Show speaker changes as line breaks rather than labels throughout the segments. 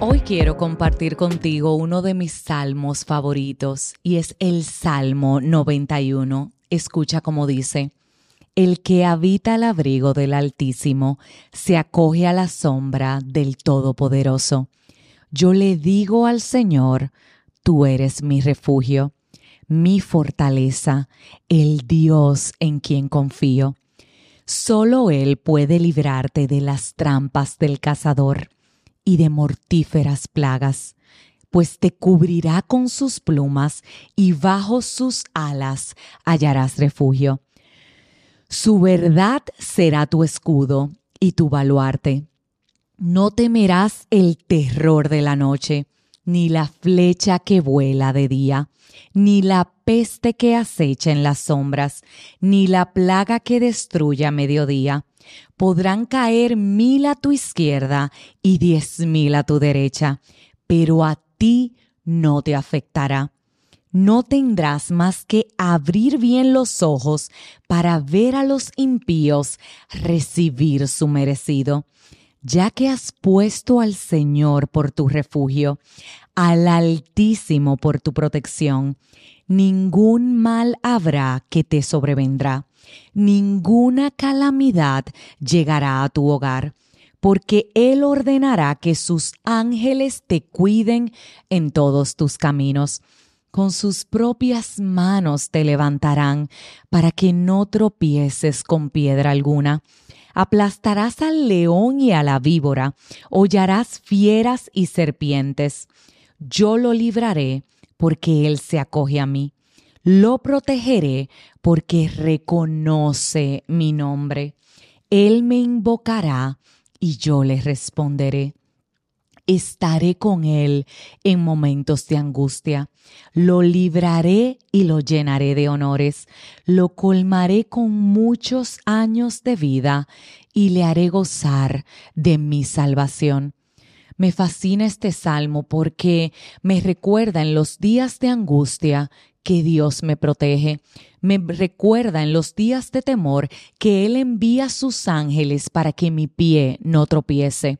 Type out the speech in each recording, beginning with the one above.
Hoy quiero compartir contigo uno de mis salmos favoritos y es el Salmo 91. Escucha como dice, El que habita al abrigo del Altísimo se acoge a la sombra del Todopoderoso. Yo le digo al Señor, tú eres mi refugio, mi fortaleza, el Dios en quien confío. Solo Él puede librarte de las trampas del cazador y de mortíferas plagas, pues te cubrirá con sus plumas y bajo sus alas hallarás refugio. Su verdad será tu escudo y tu baluarte. No temerás el terror de la noche, ni la flecha que vuela de día, ni la peste que acecha en las sombras, ni la plaga que destruye a mediodía Podrán caer mil a tu izquierda y diez mil a tu derecha, pero a ti no te afectará. No tendrás más que abrir bien los ojos para ver a los impíos recibir su merecido, ya que has puesto al Señor por tu refugio, al Altísimo por tu protección. Ningún mal habrá que te sobrevendrá ninguna calamidad llegará a tu hogar, porque Él ordenará que sus ángeles te cuiden en todos tus caminos. Con sus propias manos te levantarán para que no tropieces con piedra alguna. Aplastarás al león y a la víbora, hollarás fieras y serpientes. Yo lo libraré porque Él se acoge a mí lo protegeré porque reconoce mi nombre. Él me invocará y yo le responderé. Estaré con él en momentos de angustia. Lo libraré y lo llenaré de honores. Lo colmaré con muchos años de vida y le haré gozar de mi salvación. Me fascina este salmo porque me recuerda en los días de angustia que Dios me protege. Me recuerda en los días de temor que Él envía sus ángeles para que mi pie no tropiece.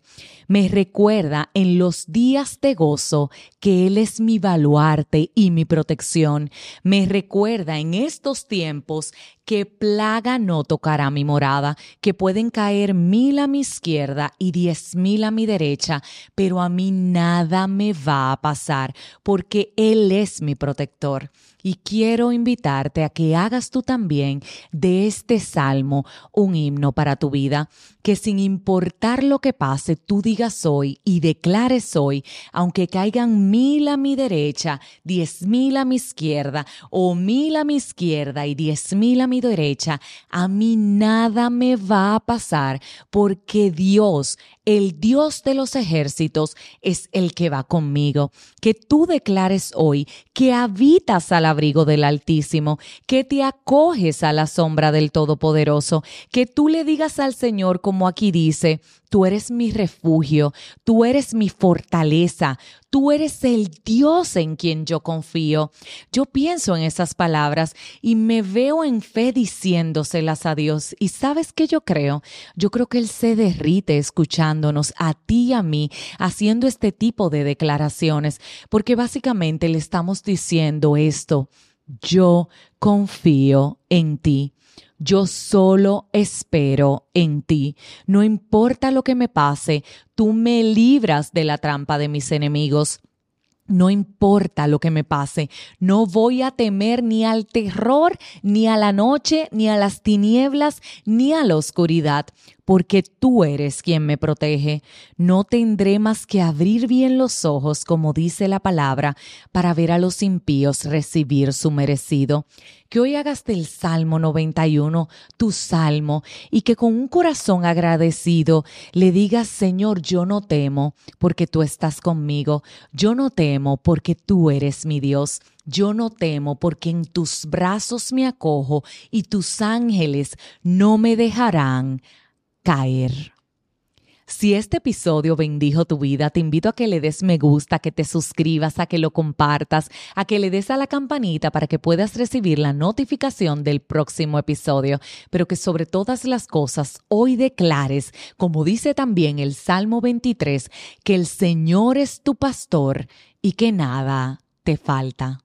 Me recuerda en los días de gozo que Él es mi baluarte y mi protección. Me recuerda en estos tiempos que plaga no tocará mi morada, que pueden caer mil a mi izquierda y diez mil a mi derecha, pero a mí nada me va a pasar, porque Él es mi protector. Y quiero invitarte a que hagas tú también de este salmo un himno para tu vida, que sin importar lo que pase, tú digas hoy y declares hoy, aunque caigan mil a mi derecha, diez mil a mi izquierda, o mil a mi izquierda y diez mil a mi derecha, a mí nada me va a pasar, porque Dios el Dios de los ejércitos es el que va conmigo. Que tú declares hoy que habitas al abrigo del Altísimo, que te acoges a la sombra del Todopoderoso, que tú le digas al Señor como aquí dice, Tú eres mi refugio, tú eres mi fortaleza, tú eres el Dios en quien yo confío. Yo pienso en esas palabras y me veo en fe diciéndoselas a Dios. ¿Y sabes qué yo creo? Yo creo que Él se derrite escuchándonos a ti y a mí haciendo este tipo de declaraciones, porque básicamente le estamos diciendo esto. Yo confío en ti. Yo solo espero en ti. No importa lo que me pase, tú me libras de la trampa de mis enemigos. No importa lo que me pase, no voy a temer ni al terror, ni a la noche, ni a las tinieblas, ni a la oscuridad, porque tú eres quien me protege. No tendré más que abrir bien los ojos, como dice la palabra, para ver a los impíos recibir su merecido. Que hoy hagas del Salmo 91 tu salmo y que con un corazón agradecido le digas, Señor, yo no temo porque tú estás conmigo. Yo no temo porque tú eres mi Dios. Yo no temo porque en tus brazos me acojo y tus ángeles no me dejarán caer. Si este episodio bendijo tu vida, te invito a que le des me gusta, que te suscribas, a que lo compartas, a que le des a la campanita para que puedas recibir la notificación del próximo episodio, pero que sobre todas las cosas hoy declares, como dice también el Salmo 23, que el Señor es tu pastor y que nada te falta.